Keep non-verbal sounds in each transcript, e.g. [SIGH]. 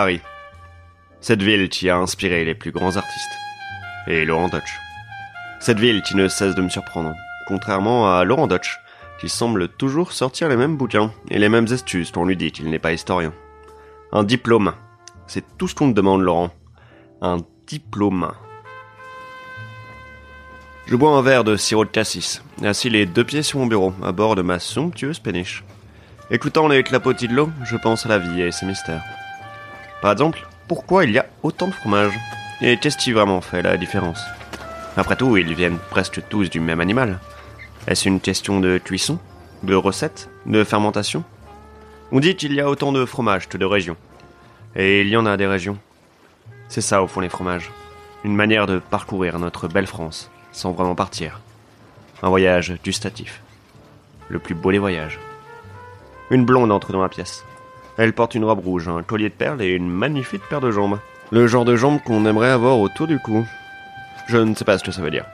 Paris. Cette ville qui a inspiré les plus grands artistes. Et Laurent Dutch. Cette ville qui ne cesse de me surprendre, contrairement à Laurent Dutch, qui semble toujours sortir les mêmes bouquins et les mêmes astuces quand lui dit qu'il n'est pas historien. Un diplôme. C'est tout ce qu'on te demande, Laurent. Un diplôme. Je bois un verre de sirop de cassis, assis les deux pieds sur mon bureau, à bord de ma somptueuse péniche. Écoutant les clapotis de l'eau, je pense à la vie et ses mystères. Par exemple, pourquoi il y a autant de fromage Et qu'est-ce qui vraiment fait la différence Après tout, ils viennent presque tous du même animal. Est-ce une question de cuisson De recette De fermentation On dit qu'il y a autant de fromages que de régions. Et il y en a des régions. C'est ça au fond les fromages. Une manière de parcourir notre belle France, sans vraiment partir. Un voyage gustatif. Le plus beau des voyages. Une blonde entre dans la pièce. Elle porte une robe rouge, un collier de perles et une magnifique paire de jambes. Le genre de jambes qu'on aimerait avoir autour du cou. Je ne sais pas ce que ça veut dire,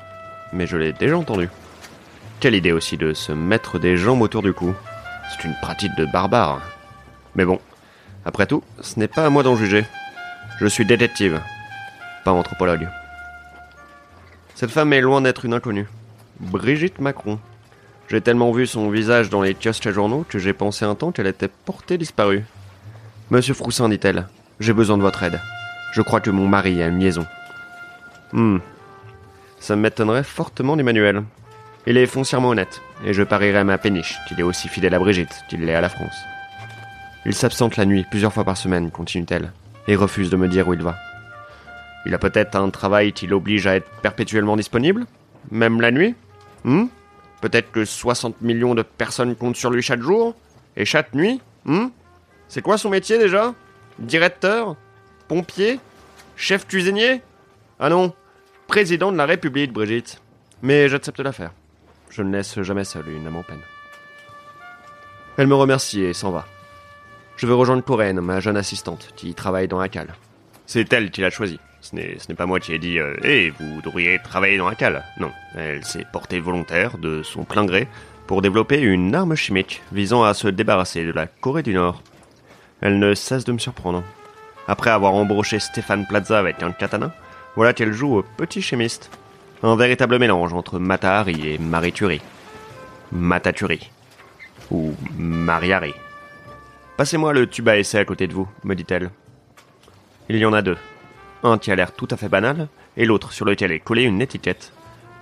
mais je l'ai déjà entendu. Quelle idée aussi de se mettre des jambes autour du cou. C'est une pratique de barbare. Mais bon, après tout, ce n'est pas à moi d'en juger. Je suis détective, pas anthropologue. Cette femme est loin d'être une inconnue. Brigitte Macron. J'ai tellement vu son visage dans les kiosques à journaux que j'ai pensé un temps qu'elle était portée disparue. Monsieur Froussin, dit-elle, j'ai besoin de votre aide. Je crois que mon mari a une liaison. Hmm. Ça m'étonnerait fortement d'Emmanuel. Il est foncièrement honnête, et je parierais à ma péniche qu'il est aussi fidèle à Brigitte qu'il l'est à la France. Il s'absente la nuit plusieurs fois par semaine, continue-t-elle, et refuse de me dire où il va. Il a peut-être un travail qui l'oblige à être perpétuellement disponible Même la nuit? Hmm? Peut-être que 60 millions de personnes comptent sur lui chaque jour Et chaque nuit hmm C'est quoi son métier déjà? Directeur Pompier Chef cuisinier? Ah non, président de la République, Brigitte. Mais j'accepte l'affaire. Je ne laisse jamais seule une âme en peine. Elle me remercie et s'en va. Je veux rejoindre Corinne, ma jeune assistante, qui travaille dans la cale. C'est elle qui l'a choisi. Ce n'est, pas moi qui ai dit euh, Hé, vous devriez travailler dans la cale. Non, elle s'est portée volontaire de son plein gré pour développer une arme chimique visant à se débarrasser de la Corée du Nord. Elle ne cesse de me surprendre. Après avoir embroché Stéphane Plaza avec un katana, voilà qu'elle joue au petit chimiste. Un véritable mélange entre Matahari et Marituri. Mataturi. Ou Mariari. Passez-moi le tube à essai à côté de vous, me dit-elle. Il y en a deux. Un qui a l'air tout à fait banal, et l'autre sur lequel est collée une étiquette.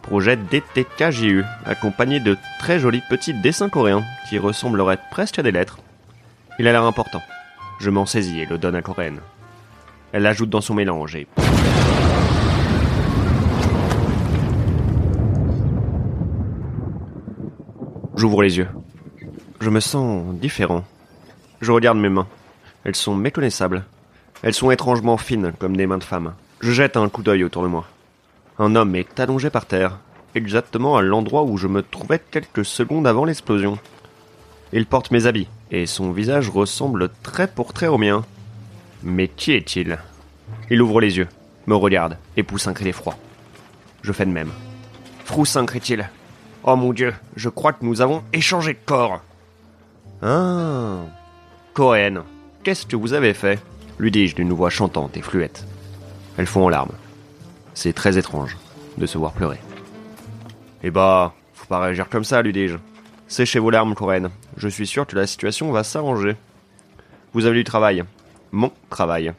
Projet DTKJU, accompagné de très jolis petits dessins coréens qui ressembleraient presque à des lettres. Il a l'air important. Je m'en saisis et le donne à Coréenne. Elle l'ajoute dans son mélange et... J'ouvre les yeux. Je me sens différent. Je regarde mes mains. Elles sont méconnaissables. Elles sont étrangement fines comme des mains de femme. Je jette un coup d'œil autour de moi. Un homme est allongé par terre, exactement à l'endroit où je me trouvais quelques secondes avant l'explosion. Il porte mes habits, et son visage ressemble très pour très au mien. Mais qui est-il? Il ouvre les yeux, me regarde, et pousse un cri d'effroi. Je fais de même. Froussin, crie-t-il. Oh mon dieu, je crois que nous avons échangé de corps. Ah. Cohen, qu'est-ce que vous avez fait? Lui dis-je d'une voix chantante et fluette. Elle fond en larmes. C'est très étrange de se voir pleurer. Eh bah, faut pas réagir comme ça, lui dis-je. Séchez vos larmes, Corinne. Je suis sûr que la situation va s'arranger. Vous avez du travail. Mon travail.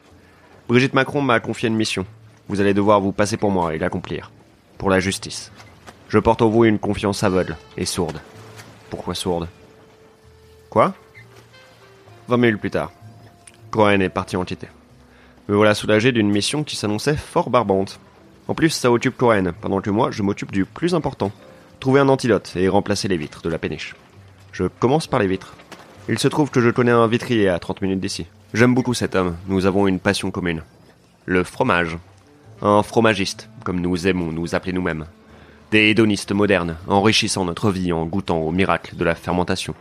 Brigitte Macron m'a confié une mission. Vous allez devoir vous passer pour moi et l'accomplir. Pour la justice. Je porte en vous une confiance aveugle et sourde. Pourquoi sourde? Quoi? Vingt minutes plus tard. Cohen est parti en quitter. Me voilà soulagé d'une mission qui s'annonçait fort barbante. En plus, ça occupe Cohen, pendant que moi, je m'occupe du plus important. Trouver un antidote et remplacer les vitres de la péniche. Je commence par les vitres. Il se trouve que je connais un vitrier à 30 minutes d'ici. J'aime beaucoup cet homme, nous avons une passion commune. Le fromage. Un fromagiste, comme nous aimons nous appeler nous-mêmes. Des hédonistes modernes, enrichissant notre vie en goûtant au miracle de la fermentation.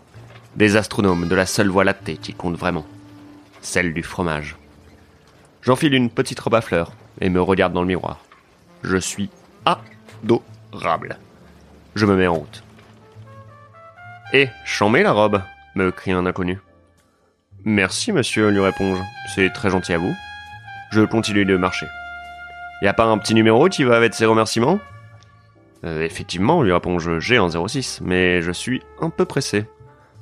Des astronomes de la seule voie lactée qui compte vraiment celle du fromage. J'enfile une petite robe à fleurs et me regarde dans le miroir. Je suis adorable. Je me mets en route. Eh, chambé la robe me crie un inconnu. Merci, monsieur, lui réponds-je. C'est très gentil à vous. Je continue de marcher. Y a pas un petit numéro qui va avec ces remerciements? Euh, Effectivement, lui réponds-je, j'ai un 06, mais je suis un peu pressé.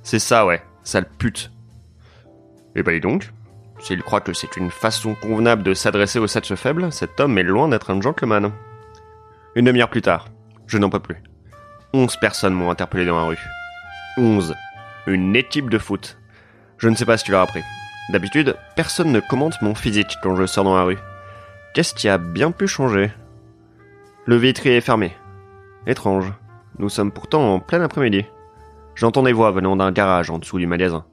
C'est ça, ouais, sale pute. Eh ben, donc. S'il croit que c'est une façon convenable de s'adresser aux sexes faibles, cet homme est loin d'être un gentleman. Une demi-heure plus tard, je n'en peux plus. Onze personnes m'ont interpellé dans la rue. Onze. Une équipe de foot. Je ne sais pas si tu l'as appris. D'habitude, personne ne commente mon physique quand je sors dans la rue. Qu'est-ce qui a bien pu changer? Le vitrier est fermé. Étrange. Nous sommes pourtant en plein après-midi. J'entends des voix venant d'un garage en dessous du magasin.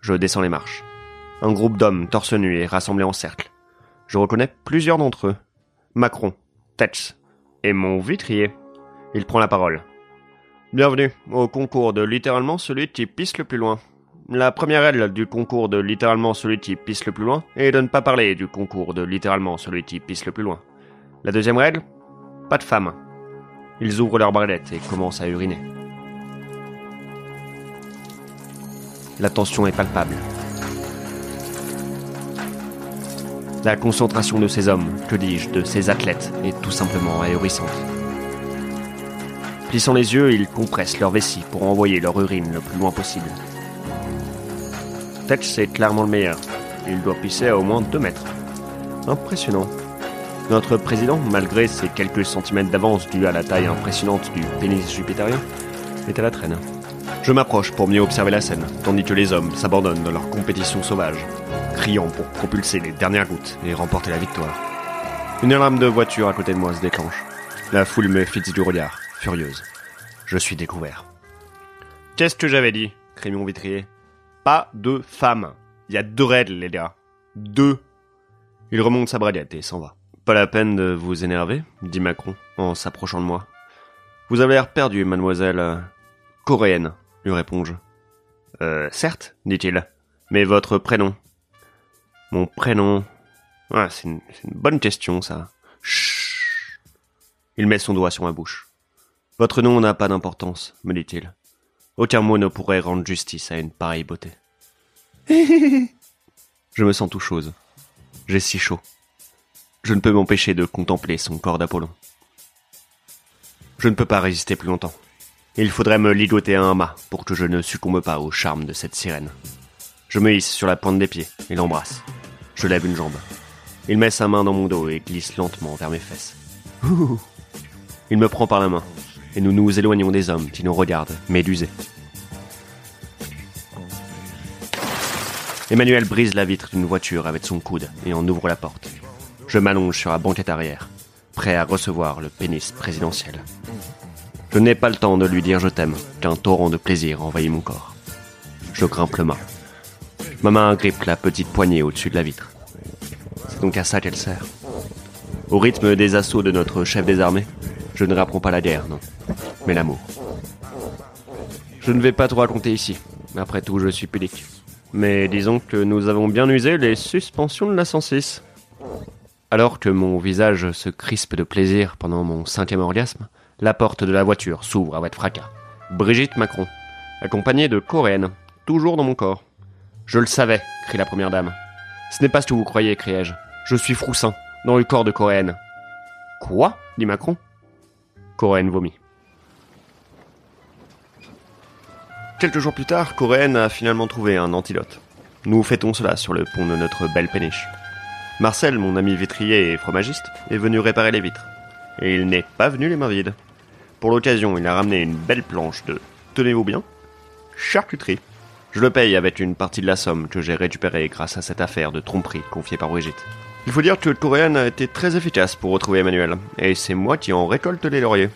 Je descends les marches. Un groupe d'hommes torse nu est rassemblé en cercle. Je reconnais plusieurs d'entre eux. Macron, Tetz et mon vitrier. Il prend la parole. Bienvenue au concours de littéralement celui qui pisse le plus loin. La première règle du concours de littéralement celui qui pisse le plus loin est de ne pas parler du concours de littéralement celui qui pisse le plus loin. La deuxième règle Pas de femmes. Ils ouvrent leurs barrettes et commencent à uriner. La tension est palpable. La concentration de ces hommes, que dis-je, de ces athlètes, est tout simplement ahurissante. Plissant les yeux, ils compressent leur vessie pour envoyer leur urine le plus loin possible. Tetch c'est clairement le meilleur. Il doit pisser à au moins 2 mètres. Impressionnant. Notre président, malgré ses quelques centimètres d'avance dus à la taille impressionnante du pénis jupitérien, est à la traîne. Je m'approche pour mieux observer la scène, tandis que les hommes s'abandonnent dans leur compétition sauvage, criant pour propulser les dernières gouttes et remporter la victoire. Une alarme de voiture à côté de moi se déclenche. La foule me fixe du regard, furieuse. Je suis découvert. Qu'est-ce que j'avais dit? crie mon vitrier. Pas de femmes. Il y a deux règles, les gars. Deux. Il remonte sa braguette et s'en va. Pas la peine de vous énerver, dit Macron, en s'approchant de moi. Vous avez l'air perdu, mademoiselle. euh, Coréenne, lui réponds-je. Euh, certes, dit-il. Mais votre prénom Mon prénom. Ah, c'est une, bonne question, ça. Chut. Il met son doigt sur ma bouche. Votre nom n'a pas d'importance, me dit-il. Aucun mot ne pourrait rendre justice à une pareille beauté. [LAUGHS] Je me sens tout chose. J'ai si chaud. Je ne peux m'empêcher de contempler son corps d'Apollon. Je ne peux pas résister plus longtemps. Il faudrait me ligoter à un mât pour que je ne succombe pas au charme de cette sirène. Je me hisse sur la pointe des pieds et l'embrasse. Je lève une jambe. Il met sa main dans mon dos et glisse lentement vers mes fesses. Ouh. Il me prend par la main et nous nous éloignons des hommes qui nous regardent, médusés. Emmanuel brise la vitre d'une voiture avec son coude et en ouvre la porte. Je m'allonge sur la banquette arrière, prêt à recevoir le pénis présidentiel. Je n'ai pas le temps de lui dire je t'aime, qu'un torrent de plaisir envahit mon corps. Je grimpe le mât. Ma main agrippe la petite poignée au-dessus de la vitre. C'est donc à ça qu'elle sert. Au rythme des assauts de notre chef des armées, je ne rapprends pas la guerre, non, mais l'amour. Je ne vais pas trop raconter ici. Après tout, je suis pudique. Mais disons que nous avons bien usé les suspensions de la 106. Alors que mon visage se crispe de plaisir pendant mon cinquième orgasme, la porte de la voiture s'ouvre avec fracas. Brigitte Macron, accompagnée de Coréenne, toujours dans mon corps. Je le savais, crie la première dame. Ce n'est pas ce que vous croyez, criai-je. Je suis Froussin, dans le corps de Coréenne. Quoi? dit Macron. Coréenne vomit. Quelques jours plus tard, Coréenne a finalement trouvé un antidote. Nous fêtons cela sur le pont de notre belle péniche. Marcel, mon ami vitrier et fromagiste, est venu réparer les vitres. Et il n'est pas venu les mains vides. Pour l'occasion, il a ramené une belle planche de, tenez-vous bien, charcuterie. Je le paye avec une partie de la somme que j'ai récupérée grâce à cette affaire de tromperie confiée par Brigitte. Il faut dire que Coréenne a été très efficace pour retrouver Emmanuel, et c'est moi qui en récolte les lauriers.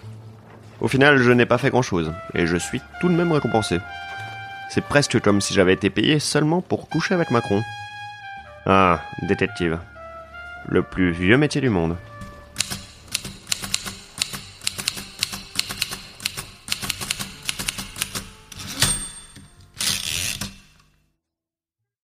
Au final, je n'ai pas fait grand-chose, et je suis tout de même récompensé. C'est presque comme si j'avais été payé seulement pour coucher avec Macron. Ah, détective. Le plus vieux métier du monde.